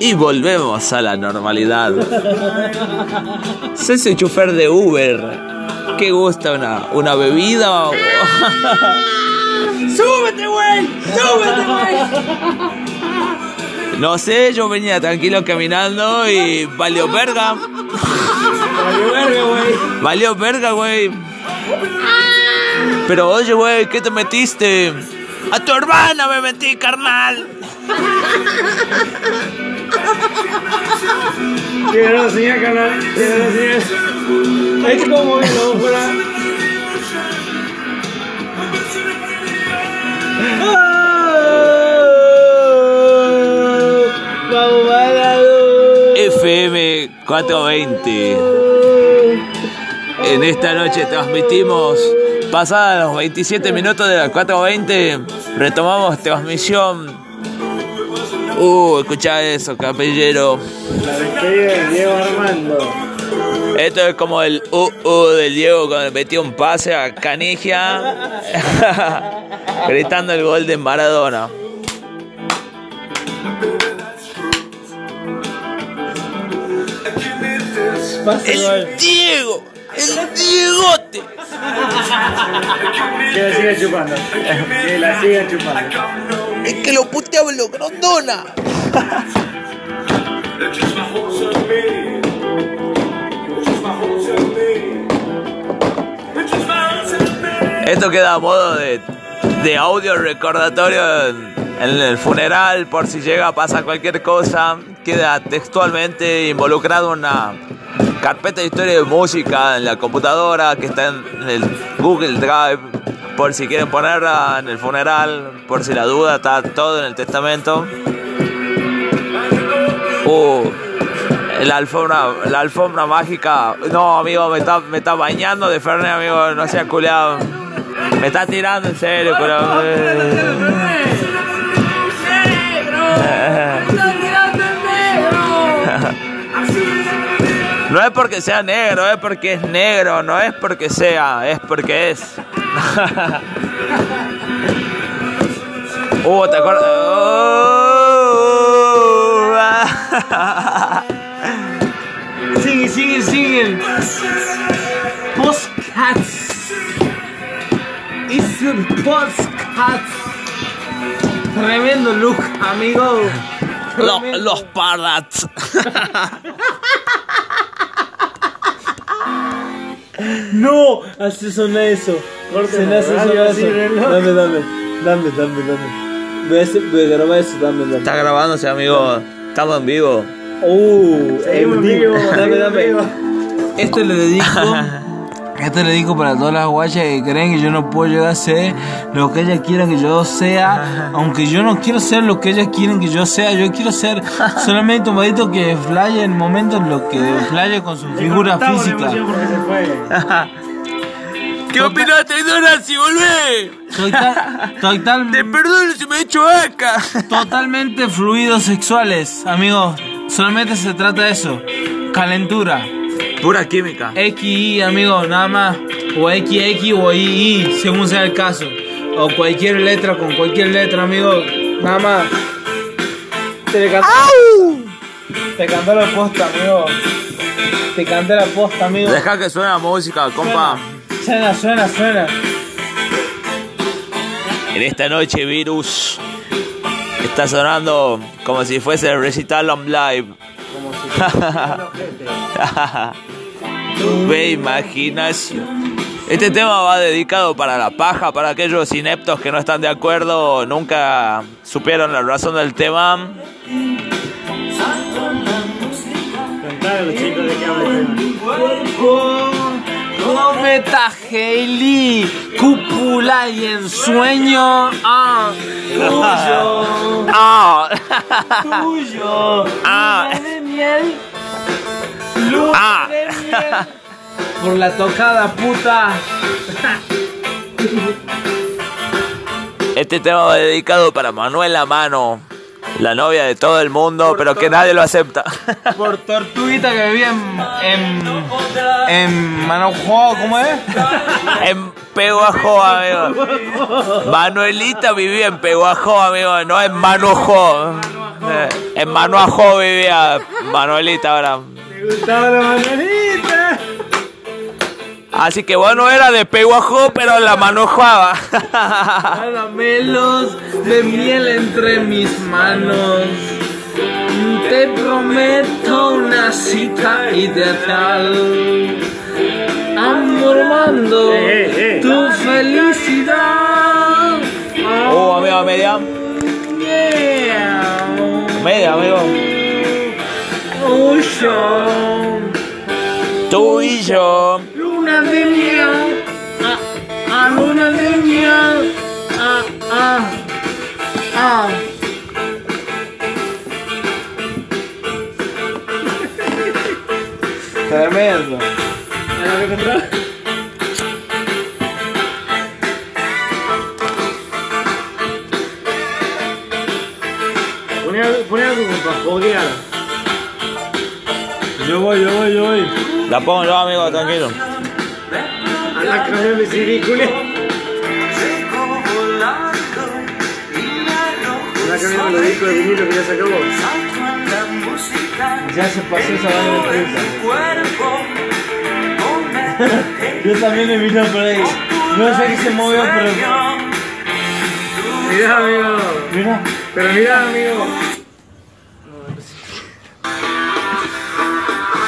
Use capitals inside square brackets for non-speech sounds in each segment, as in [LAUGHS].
y volvemos a la normalidad. Cese chofer de Uber. ¿Qué gusta una, una bebida? [LAUGHS] ¡Súbete, güey! ¡Súbete, güey! No sé, yo venía tranquilo caminando y valió verga. Valió verga, güey. Valió verga, güey. Pero oye, güey, ¿qué te metiste? A tu hermana me metí, carnal. Quiero señal, carnal. Quiero señal. Es como lo fuera. FM 420. En esta noche transmitimos, pasadas los 27 minutos de las 420, retomamos transmisión. Uh, escucha eso, capellero. La despedida de Diego Armando. Esto es como el uh, uh del Diego cuando metió un pase a Canigia, [LAUGHS] gritando el gol de Maradona. Pase gol. El Diego, el Diegote. Que la sigan chupando. Que la sigan chupando. Es que lo puteaba lo grondona. Esto queda a modo de, de audio recordatorio en, en el funeral por si llega a pasar cualquier cosa. Queda textualmente involucrado una carpeta de historia de música en la computadora que está en el Google Drive. Por si quieren ponerla en el funeral, por si la duda, está todo en el testamento. Uh, la alfombra, la alfombra mágica. No, amigo, me está, me está bañando de Fernet, amigo, no sea culeado. Me está tirando en serio, culeado. [LAUGHS] No es porque sea negro, es porque es negro, no es porque sea, es porque es. [LAUGHS] uh, ¿te acuerdas? Uh, [LAUGHS] Sigue, sigue, sigue. Postcats. Es un postcats. Tremendo look, amigo. Lo- Tremendo. los parrots. [LAUGHS] No, así suena eso. Se me hace sonar eso. Dame, dame, dame, dame, dame. Voy a, hacer- voy a grabar eso, dame, dame. Está grabándose, amigo. Estamos en vivo. Uh, en vivo, dame, dame. Esto le dedico. [LAUGHS] Esto le dedico para todas las guayas que creen que yo no puedo llegar a ser lo que ellas quieran que yo sea. [LAUGHS] Aunque yo no quiero ser lo que ellas quieren que yo sea, yo quiero ser [LAUGHS] solamente un vadito que flaye en momentos lo que flaye con su [LAUGHS] figura física. ¿Qué opinaste, Donald, volvé? Soy tal, soy tal- Te perdono si me he hecho acá. totalmente fluidos sexuales, amigos. Solamente se trata de eso. Calentura. Pura química. XY, amigo, nada más. O XX o II, según sea el caso. O cualquier letra con cualquier letra, amigo. Nada más. Te cantó, te cantó la posta, amigo. Te canté la posta, amigo. Deja que suene la música, compa. Suena, suena, suena. En esta noche, Virus está sonando como si fuese el recital on live. [LAUGHS] Ve imaginación. Este tema va dedicado para la paja, para aquellos ineptos que no están de acuerdo, nunca supieron la razón del tema. Cometa Haley, cúpula y ensueño. Ah, tuyo, [LAUGHS] ¡Ah! tuyo. Ah. Luna de miel. Luna Ah. de miel. [LAUGHS] Por la tocada puta. Este tema va dedicado para Manuela Mano, la novia de todo el mundo, pero que nadie lo acepta. [LAUGHS] Por Tortuguita que vivía en. en. en ¿cómo es? en Peguajó, amigo. Manuelita vivía en Peguajó, amigo, no en. Eh, En Manuajó vivía Manuelita ahora. Me gustaba la Manuelita. Así que bueno, era de Peguajó, pero la manojaba. Caramelos de miel entre mis manos. Te prometo una cita ideal. Amormando tu felicidad. Oh, amigo, media. Yeah. Media, amigo. Oh, yo. Tú y yo. Luna de miel. Ah, ah, luna de miel. Ah, ah. Ah. [LAUGHS] Tremendo. Poné algo para foguear. Yo voy, yo voy, yo voy. La pongo yo, amigo, tranquilo. Anda a cambiar mi CD, culé. Anda a cambiar los discos de vinilo que ya se acabó. Ya se pasó esa vaina de prisa. [LAUGHS] Yo también he visto por ahí. No sé qué se movió, pero. Mirá, amigo. Mira. Pero mirá, amigo.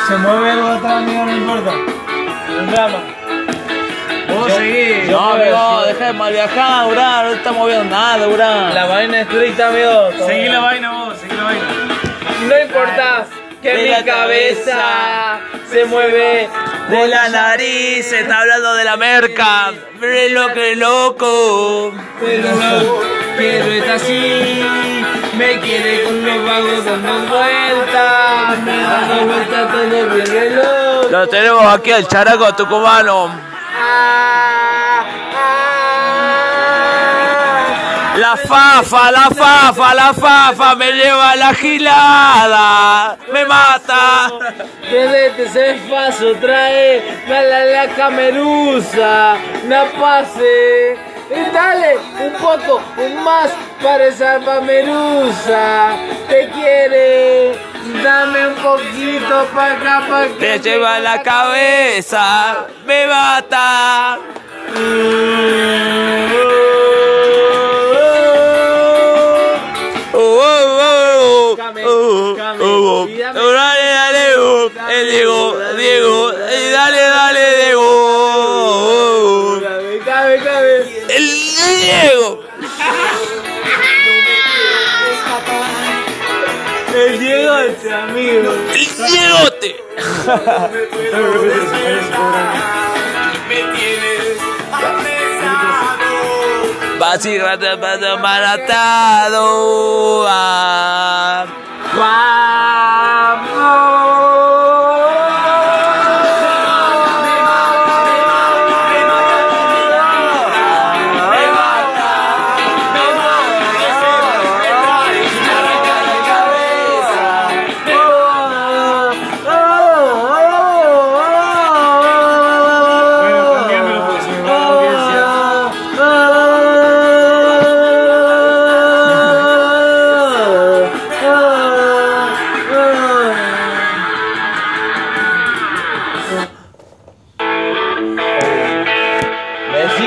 Se mueve algo atrás, amigo, no importa. El drama. Vos seguís. No, amigo, deja de mal viajar, Urán. No está moviendo nada, Urán. La vaina estricta, amigo. Seguí la vaina vos, seguí la vaina. No importa que De mi la cabeza se mueve De la nariz, se está hablando de la merca. Mire lo que loco. Pero no quiero estar así. Me quiere con los vagos dando vueltas. Me dando vueltas todo de loco. Lo tenemos aquí al characo tucumano. La fafa, la fafa, la fafa me lleva a la gilada. Me mata. Quédate se faso, trae, dale la camerusa, na pase. Y dale un poco más para esa camerusa. Te quiere, dame un poquito pa' acá pa' que Te lleva la cabeza. Me mata. Oh, oh, Ese amigo. El Diegote. Básicamente maratado. Ah.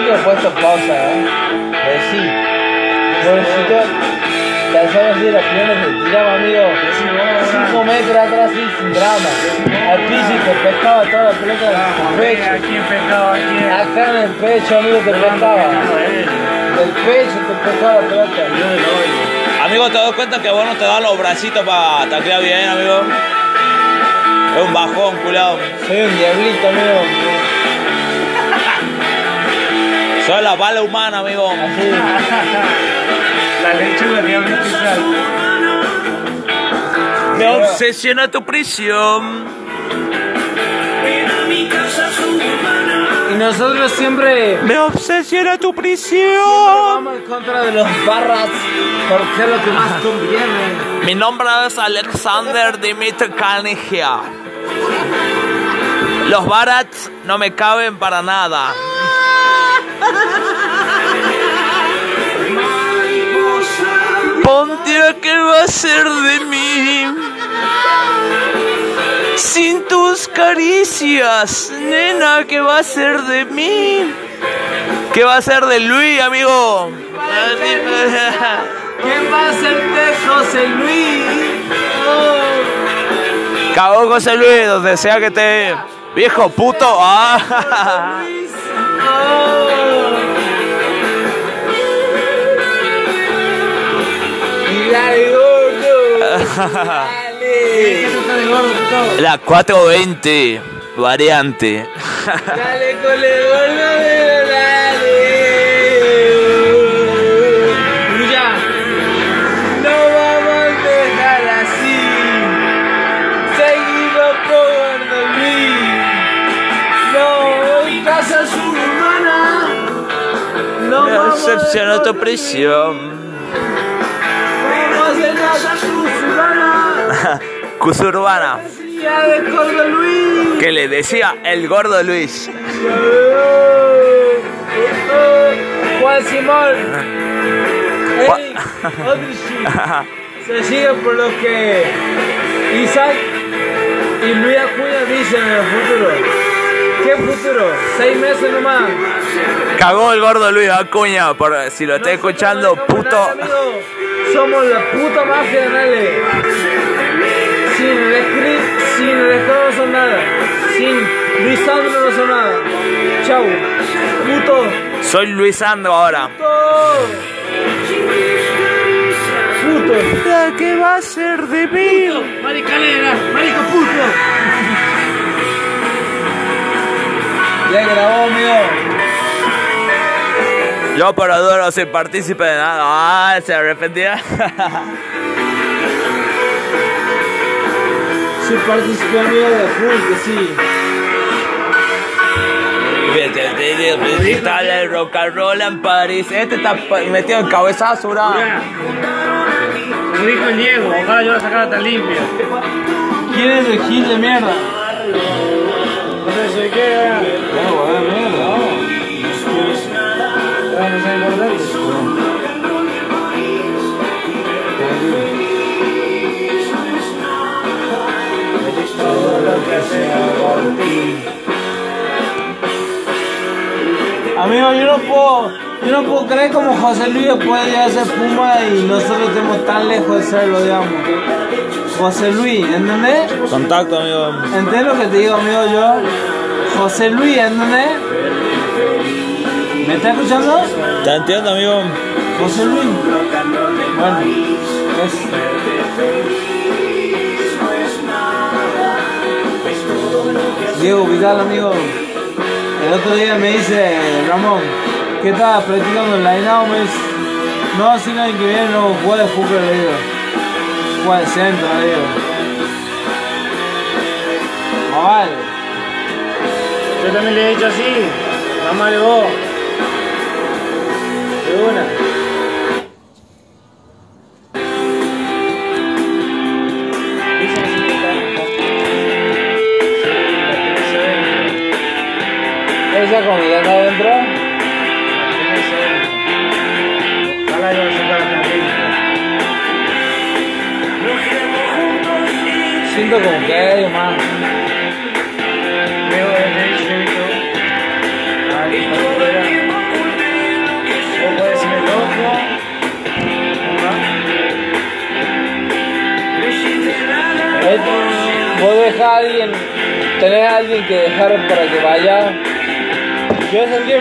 Que he puesto pausa, ¿eh? Decí. Pobrecito, cansado así de las piernas que tiraba, amigo. Cinco metros atrás, así, sin drama. Al piso y te pescaba toda la pelota del pecho. ¿A quién pescaba? ¿A quién? Acá en el pecho, amigo, te pescaba. Del pecho te pescaba la pelota. Amigo, ¿te das cuenta que vos no te das los bracitos para taclear bien, amigo? Es un bajón, culado. Soy un diablito, amigo. Soy la bala humana, amigo. Así. La lechuga diablito y sal. Me obsesiona tu prisión. Y nosotros siempre Me obsesiona tu prisión. vamos en contra de los barras porque es lo que más conviene. Mi nombre es Alexander Dimitri Kalnigia. Los barats no me caben para nada. Ponte a qué va a ser de mí. Sin tus caricias, nena, ¿qué va a ser de mí? ¿Qué va a ser de Luis, amigo? ¿Qué va a ser de José Luis? Oh. Cagó José Luis, donde sea que esté. Viejo puto. Ah. Dale. [LAUGHS] La 420 variante. Dale con el gordo, dale. Luya. No vamos a dejar así. Seguimos Gordo Luis. No, en casa suburbana. No Me vamos a decepcionó tu prisión. Cusurbana. Gordo Luis. Que le decía el gordo Luis. Juan Simón. Se sigue por lo que Isaac y Luis Acuña dicen en el futuro. ¿Qué futuro? Seis meses nomás. Cagó el gordo Luis Acuña, por si lo está escuchando, puto. nada. Somos la puta mafia de Nale. Sin el script, sin el estado no son nada. Sin Luis Sandro no son nada. Chau. Puto. Soy Luis Andro ahora. Puto. Puto. ¿Qué va a ser de mí? Maricalera. Marico puto. Ya grabó, amigo. Yo por adoro no soy partícipe de nada. Ah, se arrepentía. [LAUGHS] Participante amigo de full, sí. Está el rock and roll en París. Este está metido en cabezazo, bro. Como dijo Diego, ojalá yo la sacara tan limpia. ¿Quién es el gil de mierda? No sé qué. No, weón, mierda. Amigo, yo no puedo, yo no puedo creer como José Luis puede llegar a ser Puma y nosotros estemos tan lejos de serlo, digamos. José Luis, ¿entendés? Contacto, amigo. ¿Entendés lo que te digo, amigo, yo? José Luis, ¿entendés? ¿Me estás escuchando? Te entiendo, amigo. José Luis. Bueno, es... Diego Vidal, amigo. El otro día me dice, Ramón, ¿qué estás practicando en la INAO? Me dice, no, si no hay que viene no juega de fútbol, le digo. Juega de centro, le digo. Ah, vale. Yo también le he dicho así. Mamá le vos. De una.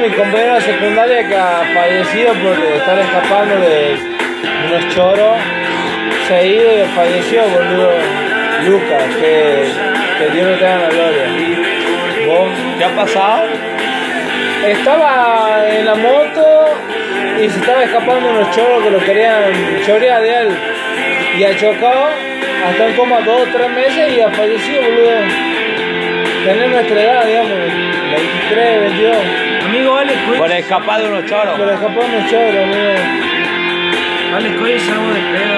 Mi compañero de secundaria que ha fallecido por estar escapando de unos choros. Se ha ido y falleció, boludo. Lucas, que, que Dios lo tenga en la gloria. ¿Vos? ¿Qué ha pasado? Estaba en la moto y se estaba escapando unos choros que lo querían chorear de él. Y ha chocado hasta en coma dos o tres meses y ha fallecido, boludo. Tener nuestra edad, digamos, 23, 22. Amigo Alex Por Cuello. escapar de unos choros. Pero escapó unos choros, amigo. Alex Cuello es algo de pedo.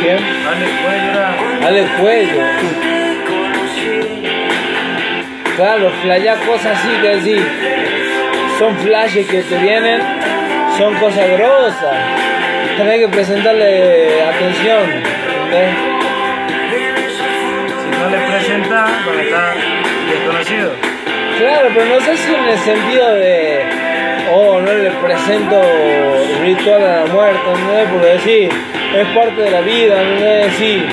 ¿Quién? Alex Cuello era. Dale cuello. Claro, flayar cosas así que decir. son flashes que te vienen, son cosas grosas. Tenés que presentarle atención. ¿entendés? Si no le presenta, porque está desconocido. Claro, pero no sé si en el sentido de, oh, no le presento ritual a la muerte, ¿no? Porque decir, es parte de la vida, no es decir,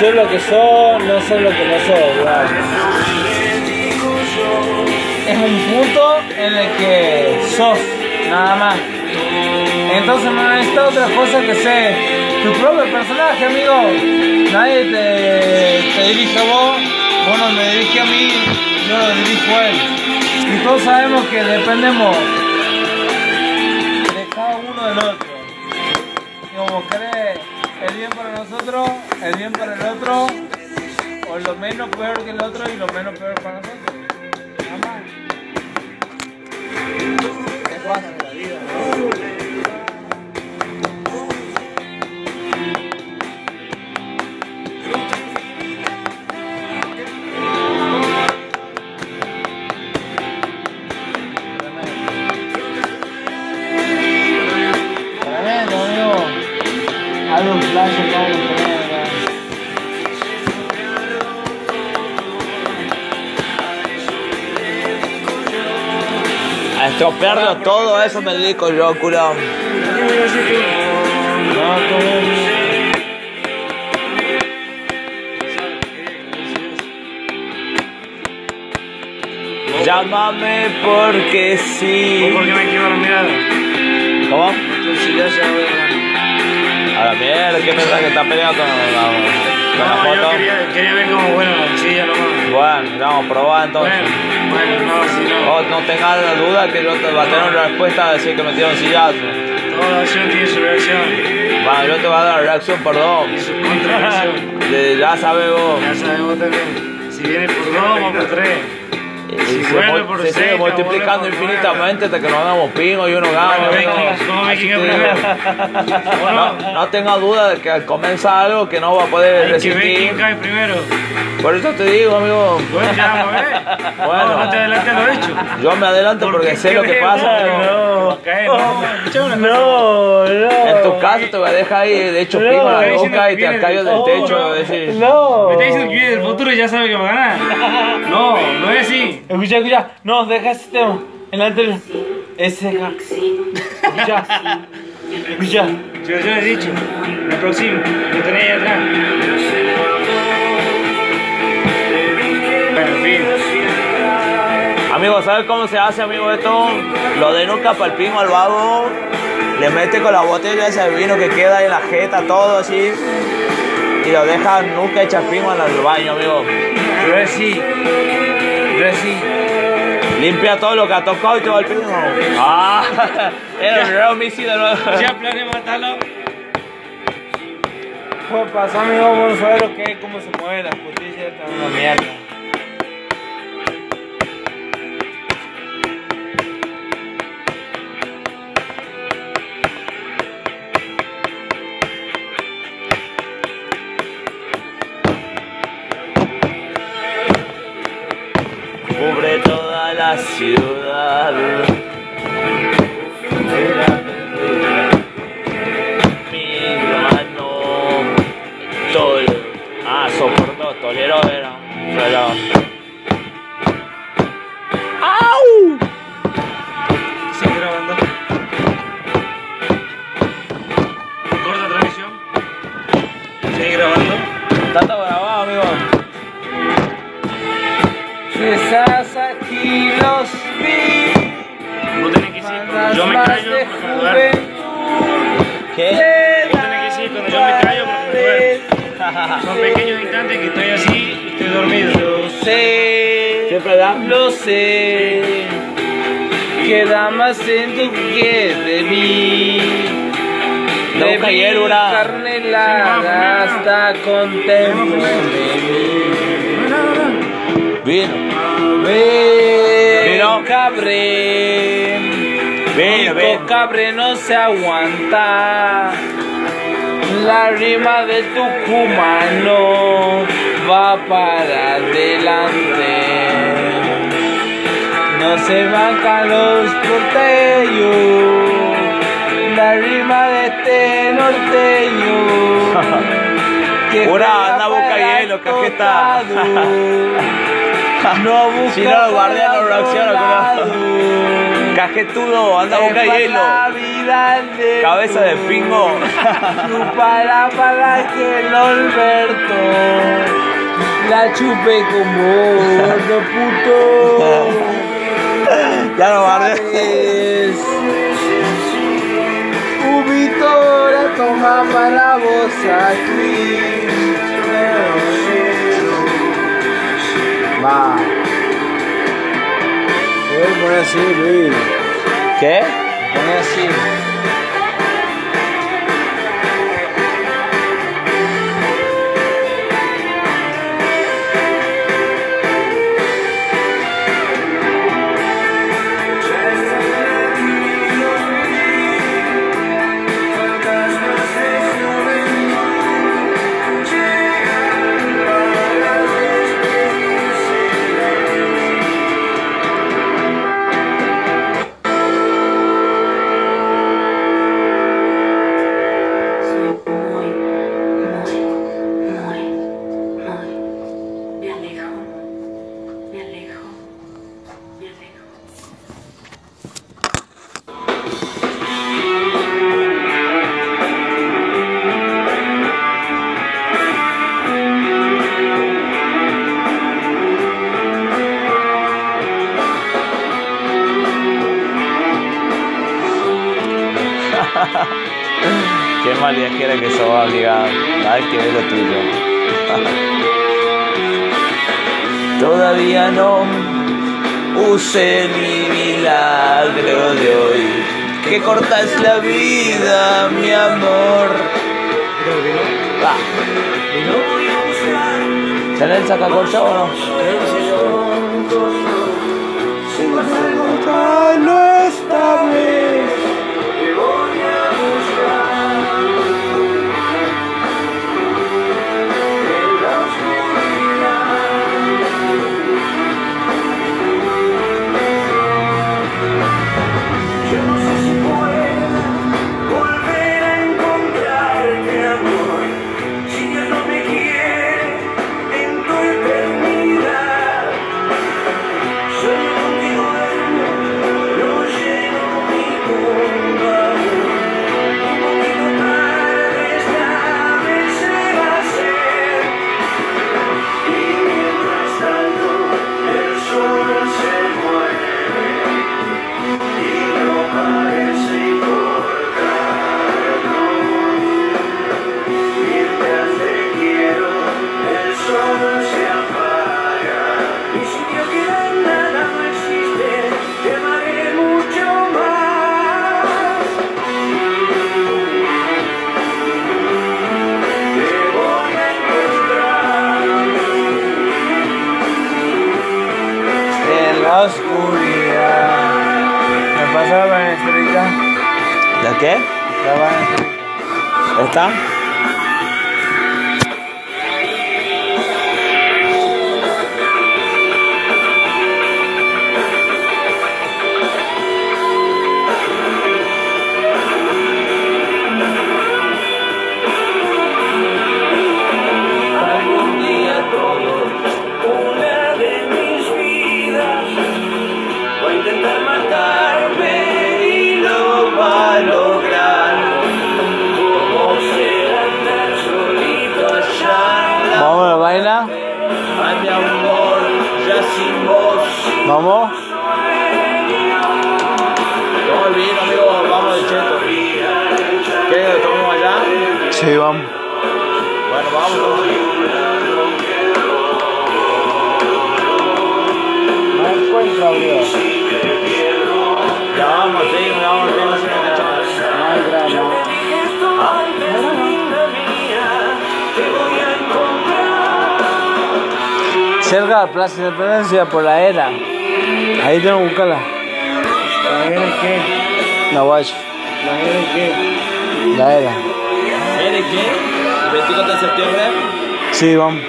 soy lo que soy, no soy lo que no soy, ¿verdad? Es un punto en el que sos, nada más. Entonces no necesitas otra cosa que ser tu propio personaje, amigo. Nadie te, te dirige a vos, vos no me dirige a mí, yo lo dirijo a él. Y todos sabemos que dependemos de cada uno del otro. Y como cree el bien para nosotros, el bien para el otro, o lo menos peor que el otro y lo menos peor para nosotros. Estropearlo todo eso me dedico yo, culo. Llámame porque ¿Vos sí. por qué me quiero la mirada? ¿Cómo? Entonces ya se va A la mierda, ¿qué pensás que está peleando con la, con la No, yo quería, quería ver cómo, bueno, sí, ya nomás. Bueno, vamos a probar entonces. Bueno, bueno, no, si no. No tengas la duda que yo te va a tener una respuesta a decir que me un sillazo. Toda acción tiene su reacción Bueno, yo te voy a dar reacción por dos. y su [LAUGHS] Ya sabes vos. Ya sabemos también. Si viene por dos, vamos por tres. Y Si se, vuelve por se sigue seis, multiplicando vuelve por infinitamente hasta que nos hagamos pingo y uno gana. No, no tenga duda de que al comenzar algo que no va a poder Hay que ver quién resistir. cae primero. Por eso te digo, amigo. Bueno, ya ver. [LAUGHS] Bueno. No, no te adelantes lo hecho. Yo me adelanto porque sé lo que pasa. No. No. No, [LAUGHS] no. En tu caso te voy a dejar ahí, de hecho, en la boca y te caigo del- techo. no, decir, No. Me está diciendo que viene del futuro y ya sabe que va a ganar. [LAUGHS] No, no es así. Escucha, escucha. No, deja ese tema. En la anterior. Ese. Escucha. Escucha. Yo, yo le he dicho. Me aproximo. Lo tenés ahí atrás. ¿Sabes cómo se hace, amigo, esto? Lo de nunca para el pingo al vago. Le mete con la botella esa de vino que queda en la jeta, todo así. Y lo deja nunca en el baño, amigo. Reci. Reci. Limpia todo lo que ha tocado y te va al pingo. Ah, [LAUGHS] era un real de nuevo. Ya planeé matarlo. Pues pasó, amigo, vamos a ver lo que cómo se mueven las costillas. Esta es una mierda. [LAUGHS] Son pequeños instantes que estoy así y estoy dormido. Lo sé. Siempre da. Lo sé. Queda más en tu que de mí. No, De mi carne helada hasta de mí. Vino. Ven, Vino. cabre. Vino. Cabre no se aguanta. La rima de tu cumano va para adelante. No se bancan los porteños. La rima de este norteño. [LAUGHS] que anda a buscar para el hielo, cajeta. [LAUGHS] No busca Si no, lo guardé, no lado. Cajetudo, anda a buscar Es hielo. De Cabeza de pingo. Chupala para que el Alberto la chupe como gordo puto. [LAUGHS] Ya lo guardé. Ubito la toma para vos aquí. Va. Voy a poner así, Luis. ¿Qué? Poner la Plaza Independencia por la era. Ahí tengo que buscarla. ¿La era qué? La guacha. ¿La era qué? La era. ¿Eres qué? ¿El 24 de septiembre? Sí, vamos.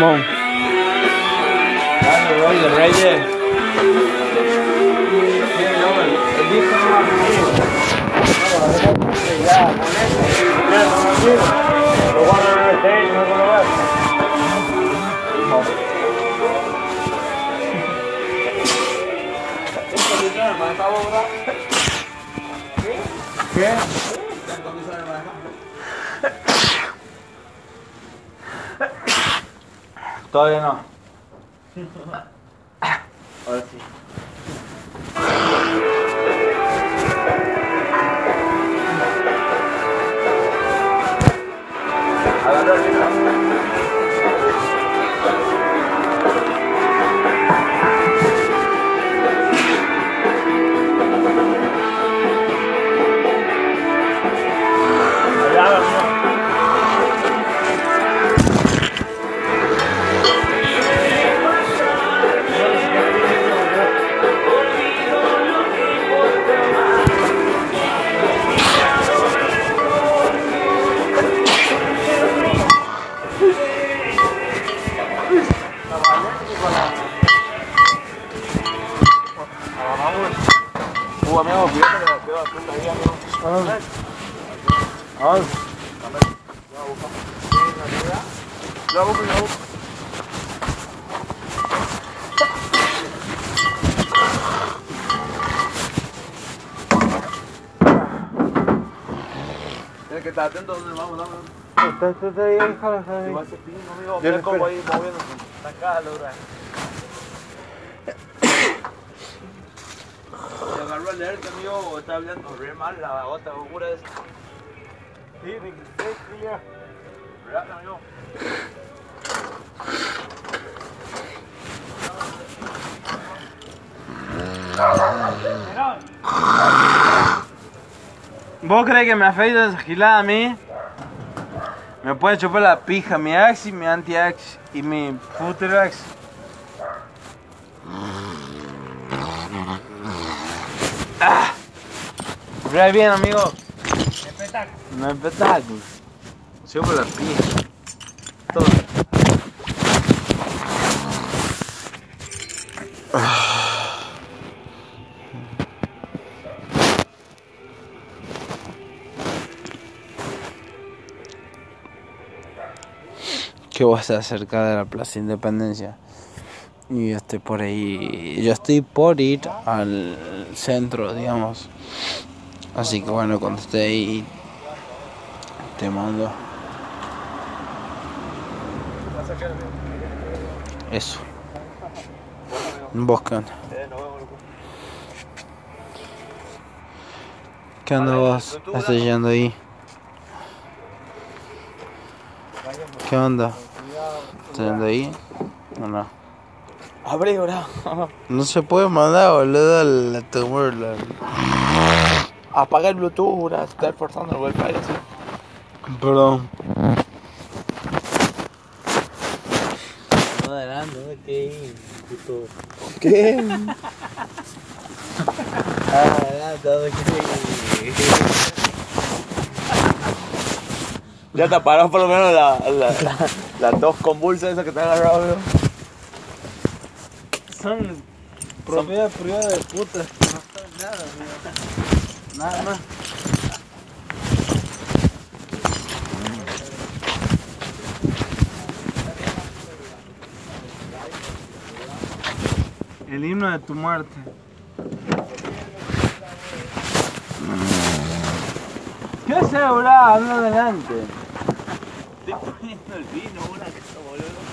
Vamos. Vamos. de Reyes. ¿Qué? Todavía no. Ahora sí. Vamos. Yo hago mi hago. Tienes que estar atento a dónde vamos, dame. Está, está, ahí, déjalo, está ahí. Si va a ser pino, amigo, Yo mira le cómo ahí moviéndose. Está acá, ¿Vos crees que me afeito esa gilada a mí? Me puede chupar la pija mi ax y mi anti-ax y mi future Ah. Bien, amigo. Espectáculo. No espectáculo. Chupa la pija. Todo. que vos estás cerca de la Plaza Independencia. Y yo estoy por ahí. Yo estoy por ir al centro, digamos. Así que bueno, cuando esté ahí, te mando. Eso. ¿Vos qué onda? ¿Qué onda vos? ¿Estás yendo ahí? ¿Qué onda? ¿Estás yendo ahí? ¿O no? Abre, bro. No se puede mandar, boludo, la tumor. La... Apaga el Bluetooth, bro. Está forzando el wifi así. Perdón. No, adelante, no que puto. ¿Qué? Ah, [LAUGHS] adelante, no que Ya te paró por lo menos la, la, la tos convulsa esa que te ha agarrado, bro. Son propiedad privada de putas que no nada, amigo. Nada más. El himno de tu muerte. ¿Qué bro? Anda adelante. Estoy poniendo el vino, una que está boludo.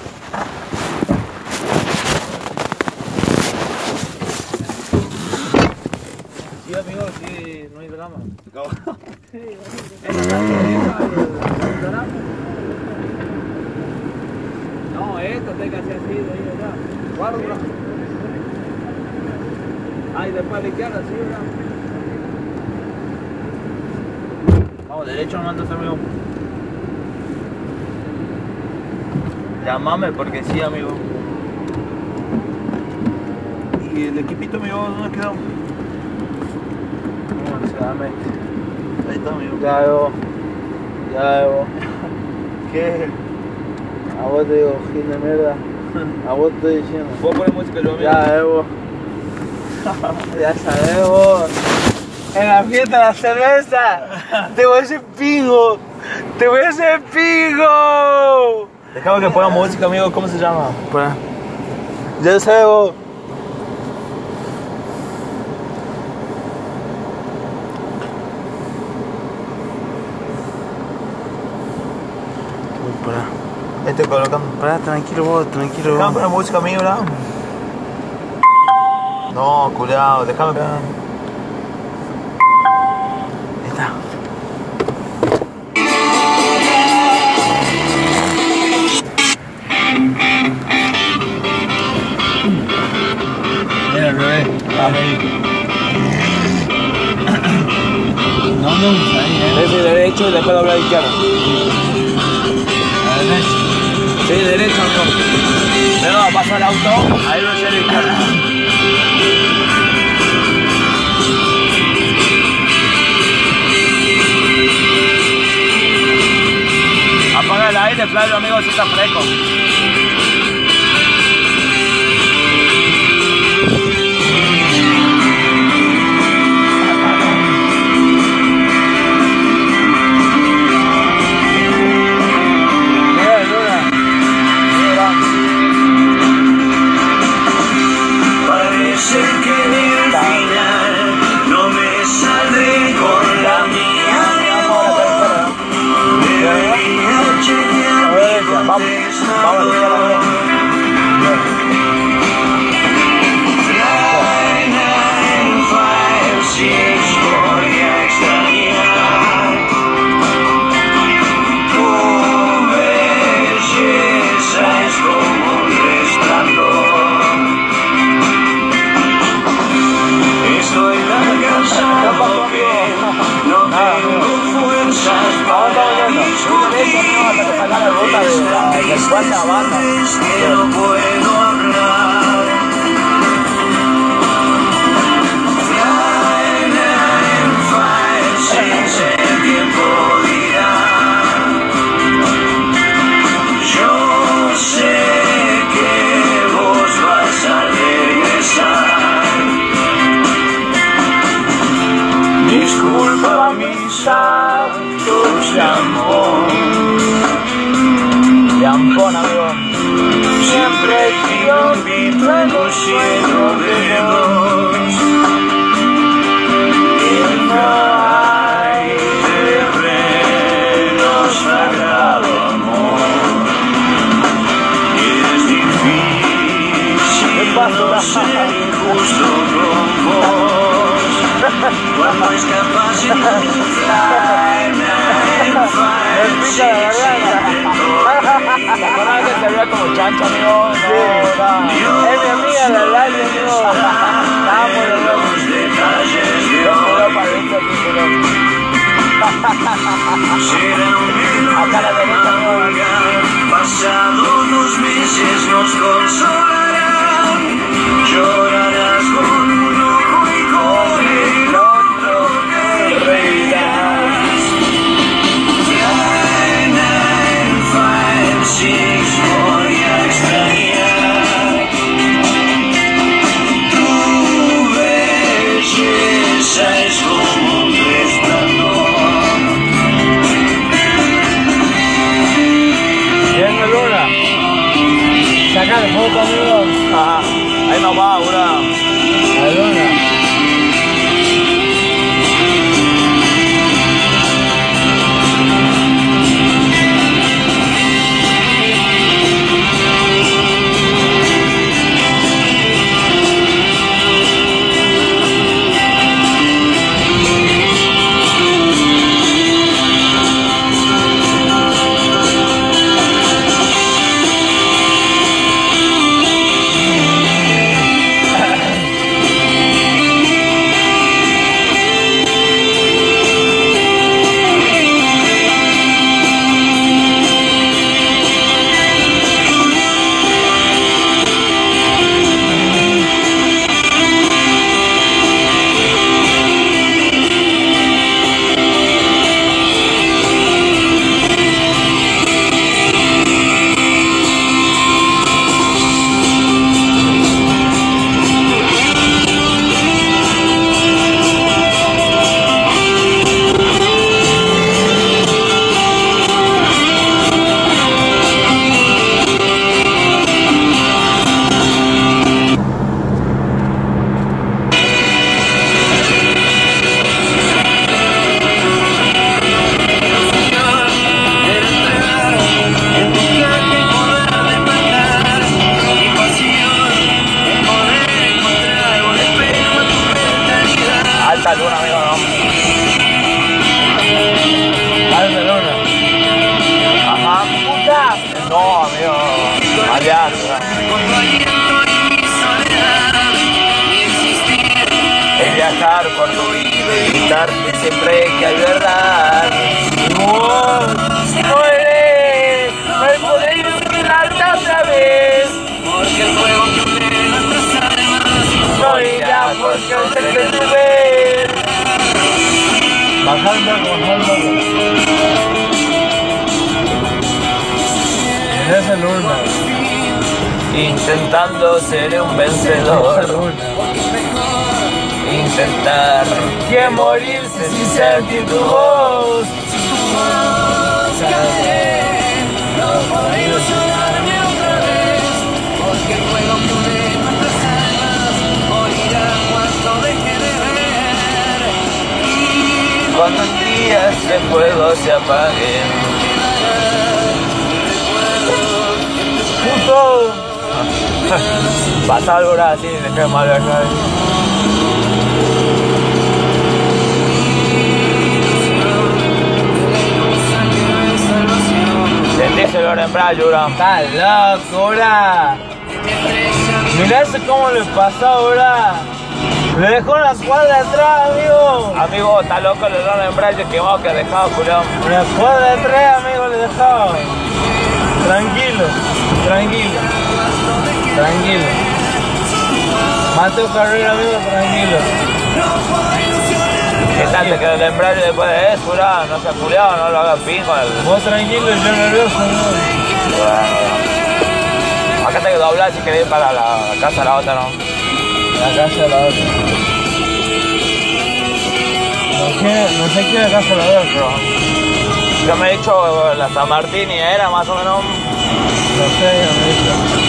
Sí, sí, no hay drama. No, esto te que hacer así, de ahí allá. Guarda. Ay, después de que haga así, ¿verdad? Vamos, derecho no mandas, amigo. Llámame porque sí, amigo. ¿Y el equipito, amigo, dónde quedó? Ahí está, amigo. Ya veo. Ya veo. ¿Qué? A vos te digo, gil de mierda. A vos te estoy diciendo. Vos pones música yo amigo. Ya, Evo. ya sabes vos. En la fiesta de la cerveza. Te voy a hacer pingo. Te voy a hacer pingo. Dejame que ponga música amigo, ¿cómo se llama? Para. Ya sabes Este colocando. Pará, tranquilo vos, tranquilo Dejame vos. poner música amigo, ¿verdad? No, cuidado, déjame. Ahí está. Mira, al revés. ¿Dónde vamos ahí, eh? Ese derecho y después doblar a la izquierda. A la derecha. Sí, derecho, amigo. Pero pasa el auto, ahí lo la izquierda. Apaga el aire, Flavio, amigo, si está fresco. Gritarte siempre que hay verdad. Vos no hay poder iluminarte otra vez. Porque el fuego que une nuestras almas No irá porque hoy se te sube. Bajando, bajando. Esa luna. Intentando ser un vencedor. Intentar Que morirse sin sentir tu voz. Porque el fuego que une nuestras almas morirá cuando deje de ver. cuando un día este fuego se apague. Puto. [LAUGHS] Pasa algo así, dejé mal acá. En brayo, bro. Está loco, ahora. Mirá eso cómo le pasó ahora. Le dejó una cuadra atrás, amigo. Amigo, está loco el olor en brayo quemado que ha dejado, culiao. Una cuadra atrás, amigo, le dejó. Tranquilo, tranquilo. Tranquilo. Mateo Carrera, amigo, tranquilo. ¿Qué tal te quedó el embrague después de eso, bro? No seas culiao, no lo hagas pin con el... Vos tranquilo, yo nervioso, amigo. Bueno, acá te que doblar si querés ir para la casa de la otra, ¿no? La casa de la otra. No, sé- no sé qué la casa de la otra. Yo me he dicho la San Martín y era más o menos... No sé, no me dice.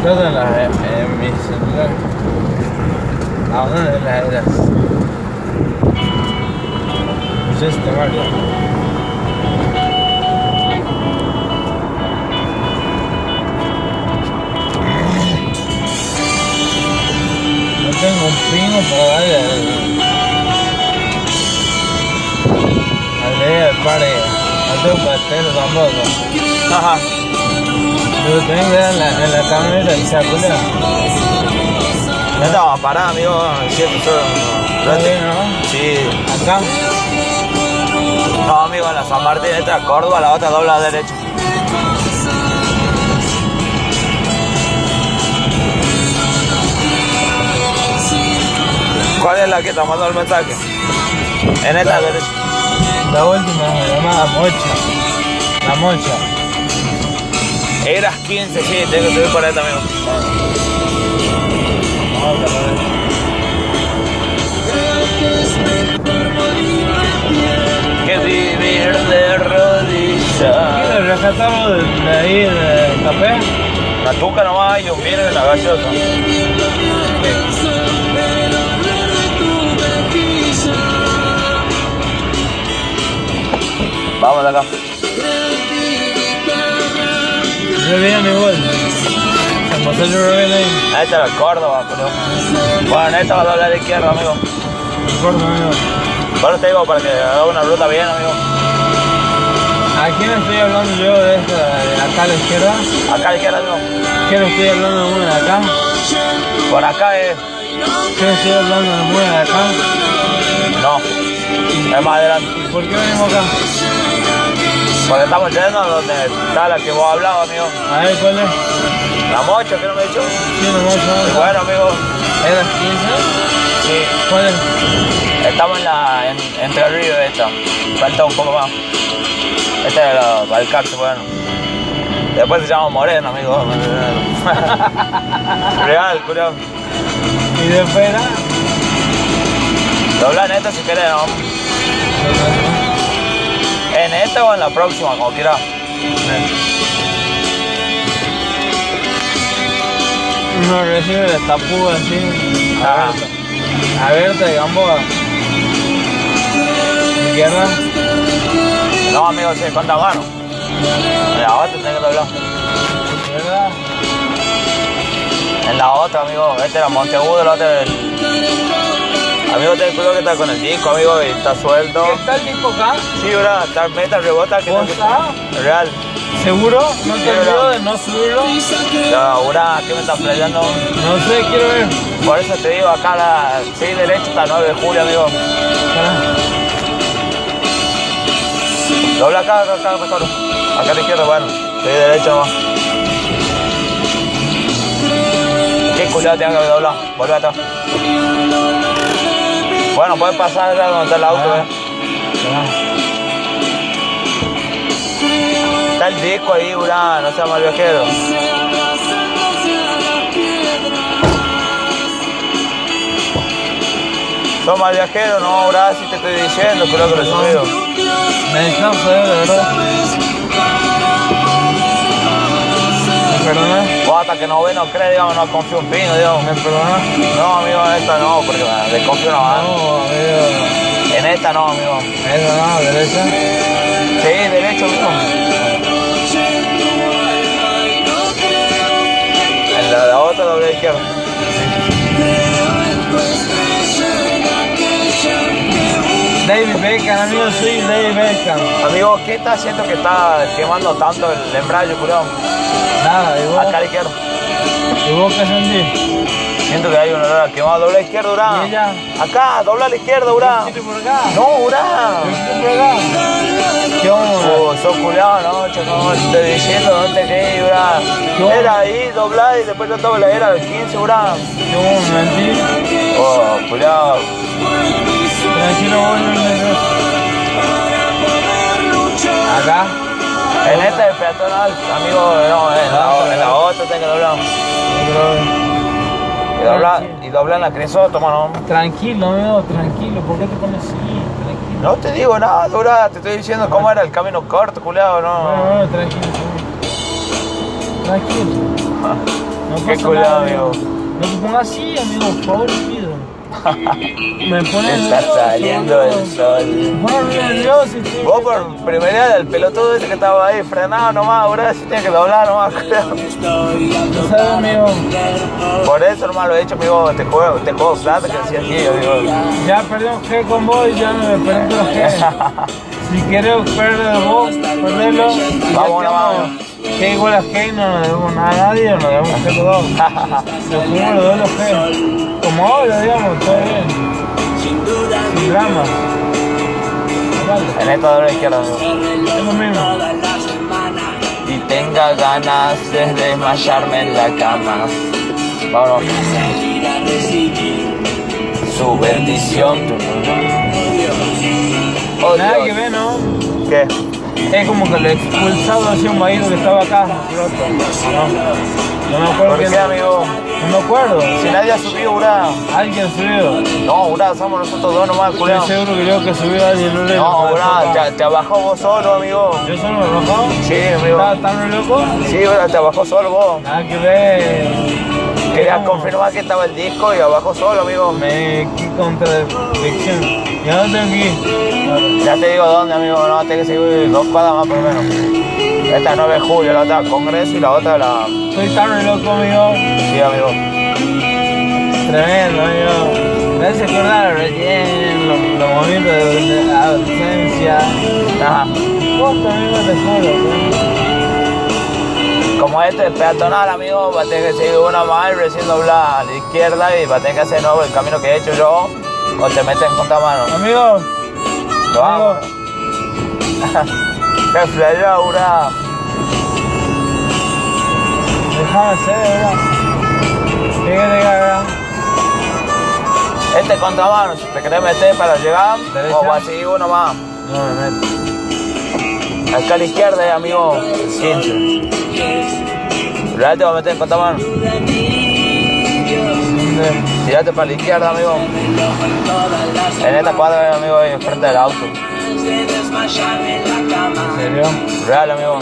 Fíjate en, la, en mi celular. ¿A dónde de las eras? Es Mario. No tengo un pino para darle al... al de pare. No tengo pastel tampoco. Ajá. Pero tengo que dar en la, en la camioneta y. Ya estaba parada, amigo. Siempre. ¿Está bien, no? Sí. Acá. No, amigo, la San Martín, esta Córdoba, la otra dobla a la derecha. ¿Cuál es la que te mandó el mensaje? En esta derecha. La última se llamaba Mocha. La Mocha. Eras 15, sí, tengo que subir por esta, amigo. Vamos a ver. Que vivir de rodillas. ¿Qué le rescatamos de, de ahí del café? La tuca nomás y un vino y la gaseosa. Vamos de acá. Re bien igual. San José bien ahí. Ahí está la Córdoba, pero. Bueno, en esta va a doblar a la izquierda, amigo. Corto, amigo. Eso te digo para que haga una ruta bien, amigo. ¿A quién estoy hablando yo de esta de acá a la izquierda? Acá a la izquierda, amigo. ¿Quién estoy hablando de una de acá? Por acá es. ¿Quién estoy hablando de una de acá? No. Es más adelante. ¿Y por qué venimos acá? Porque estamos yendo donde está la que vos hablabas, amigo. A ver, ¿cuál es? La mocha, que no me he dicho. ¿Quién es Mocha? Bueno, amigo. ¿Era 15? Sí. ¿Cuál es? Estamos en la. En, entre ríos esta. Falta un poco más. Esta es la Balcarce, bueno. Después se llama Moreno, amigo. [LAUGHS] Real, curioso. ¿Y de fuera? Dobla en esta si querés, ¿no? En esta o en la próxima, como quieras. Uno recibe la tapúa así. Abierta. Abierta y Gamboa. Izquierda. No, amigo, sí, con la mano. Mira, ahora te tenés que doblar. ¿verdad? En la otra, amigo. Este era Monteagudo, el otro era el... Amigo, ten cuidado que está con el disco, amigo, y está suelto. ¿Qué tal tipo acá? Sí, bro, está meta, rebota, que no ¿Vos está? Real. ¿Seguro? ¿No te olvido de no subirlo? Ya, Ura, ¿qué me está playando? No sé, quiero ver. Por eso te digo, acá la 6 derecha hasta 9 de julio, amigo. Dobla acá, acá, acá, mejor. Acá a la izquierda, bueno. 6 derecha nomás. Qué culiado tengo que doblar. Vuelve atrás. Bueno, puedes pasar ya donde está el auto, eh. Está el disco ahí, Ura, no seas mal viajero. Sos mal viajero, no, Ura, si te estoy diciendo, creo que lo he subido. Necesitamos saber, de verdad. ¿Me hasta que no ve, no cree, digamos, no confío en pino, digamos. No, amigo, en esta no, porque me desconfío una más. No, amigo. En esta no, amigo. Eso no, derecha. Sí, derecho, amigo. En la, la otra doble izquierda. David Beckham, amigo, soy David Beckham. Amigo, ¿qué está haciendo que está quemando tanto el embrague, culiao? Nada, ¿y vos? Acá a la izquierda. ¿Y vos qué sentís? Siento que hay un olor a quemado. Dobla a la izquierda, Urá. ¿Y ella? Acá, dobla a la izquierda, Urá. ¿Quieres por acá? No, Urá. ¿Quieres por acá? ¿Qué onda? Oh, sos culiao, no, chaval, te estoy diciendo dónde quedé, Urá. ¿Cómo? Era ahí, doblá y después yo dobla, era el 15, Urá. ¿Qué onda, mentís? Oh, culiao. Tranquilo, vos no me Acá. En esta es peatonal, amigo, no, en la, en la otra tengo que doblar. Y dobla, y dobla en la crisótoma, ¿no? Tranquilo, amigo, tranquilo. ¿Por qué te pones así? Tranquilo. No te digo nada, Urá, te estoy diciendo cómo era el camino corto, culiao, Bueno, no. bueno, tranquilo. Tranquilo. No Qué pasa culiao, nada, amigo. No te pongas así, amigo, por favor. Me pones Está nervioso, saliendo el sol. Me Vos por primera del pelotudo ese que estaba ahí frenado nomás, ahora sí tiene que doblar nomás. No sabes, amigo. Por eso nomás lo he hecho, amigo, te juego, te juego plata que decía aquí, yo digo. Ya perdí un G con vos y ya no me perdí otro G. [LAUGHS] Si querés perder vos, ya Vamos, vamos. G igual a G no nos debemos nada a nadie, nos debemos G los dos. Nos fuimos los dos los G. Como ahora, digamos, todo bien. Sin drama. Vale, En esta doble izquierda, amigo. es lo mismo. Y tenga ganas de desmayarme en la cama. Vámonos. Su bendición. Oh, Nada que ver, ¿no? ¿Qué? Es como que le expulsado hacia un vaído que estaba acá. No, no me acuerdo ¿Por qué, amigo? No me acuerdo. Si nadie ha subido, Ura. Alguien subió. No, Ura, somos nosotros dos nomás, Estoy culiao. seguro que yo que subí a alguien no le No, Ura, te, te bajó vos solo, amigo. Yo solo me bajó. Sí, amigo. ¿Estaba tan loco? Sí, Ura, te bajó solo vos. Nada que ver. Querías confirmar que estaba el disco y abajo solo, amigo. Me qué contradicción. ¿Y a dónde ir? Ya te digo dónde, amigo, no, tengo que seguir dos cuadras más por lo menos. Esta es 9 de julio, la otra Congreso y la otra la... Estoy tan loco, amigo. Sí, amigo. Tremendo, amigo. Me hace acordar recién los, los momentos de de adolescencia. Ajá. Vos también te juro, Como este es peatonal, amigo, va a tener que seguir una más y recién doblar a la izquierda y va a tener que hacer nuevo el camino que he hecho yo o te metes en contramano. Amigo, Lo hago. [LAUGHS] ¿verdad? ¿Qué querés que haga? Este es contramano, si te querés meter para llegar, o vas a seguir uno más. No me meto. Acá a la izquierda, eh, amigo, 15. Real te va a meter en contramano. ¿Dónde? Tirate para la izquierda, amigo. En esta cuadra, amigo, ahí enfrente del auto. ¿En serio? Real, amigo.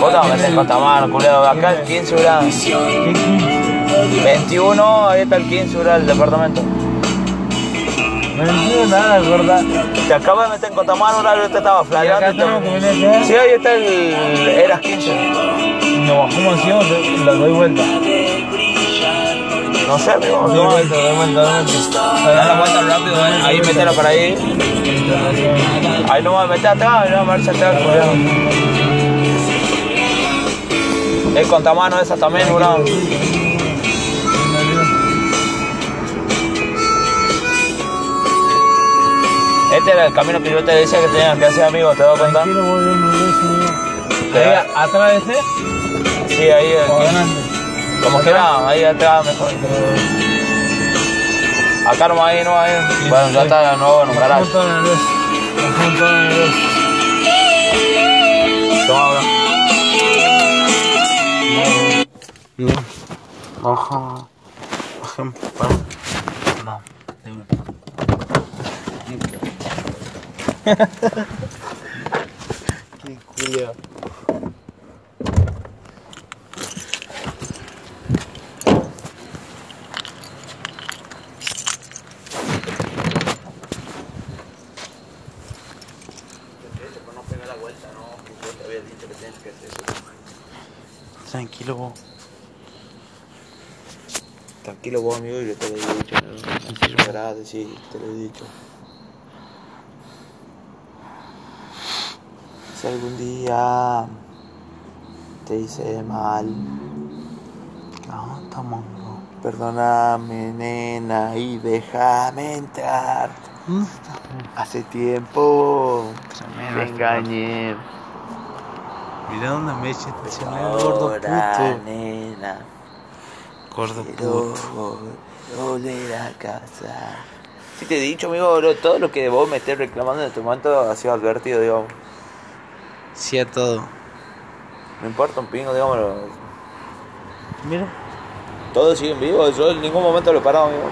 Vos te vas a meter en contramano, culero. Acá el 15, ¿verdad? ¿Qué quince? 21, ahí está el 15, ¿verdad? El departamento. No entiendo nada, gorda. Te acabas de meter en ¿verdad? Yo te estaba flagrando. acá. Sí, ahí está el Eras 15. nos bajamos así o te- la doy vuelta. No sé, amigo. Doy no. vuelta, doy vuelta, doy vuelta. Da la vuelta rápido, eh. ahí métela para ahí. Ahí no va a meter atrás, no marcha atrás, cuidado. Es contamano esa también, bro. Este era el camino que yo te decía que tenías que hacer, amigo, ¿te un beso, Te- Ahí, atrás de ese Sí, ahí, como quiera, ahí atrás mejor. Acá nomás ahí, no ahí. Bueno, ya está. Bajamos todo en el beso. Toma, bro. Baja. Bajen. No. de una. Qué culiao. Tranquilo vos. Tranquilo vos, amigo, yo te lo he dicho. ¿no? Gracias, sí, te lo he dicho. Si algún día te hice mal, No, estamos. No. perdóname, nena, y déjame entrar. Mm. Hace tiempo te engañé. Mirá dónde me eché. Se me ve gordo puto. nena, Gordo puto. volver a casa. Sí te he dicho, amigo, bro, todo lo que vos me estés reclamando en este momento ha sido advertido, digamos. Sí a todo. No importa un pingo, digamos. Mira. Todo sigue en vivo, yo en ningún momento lo he parado, amigo.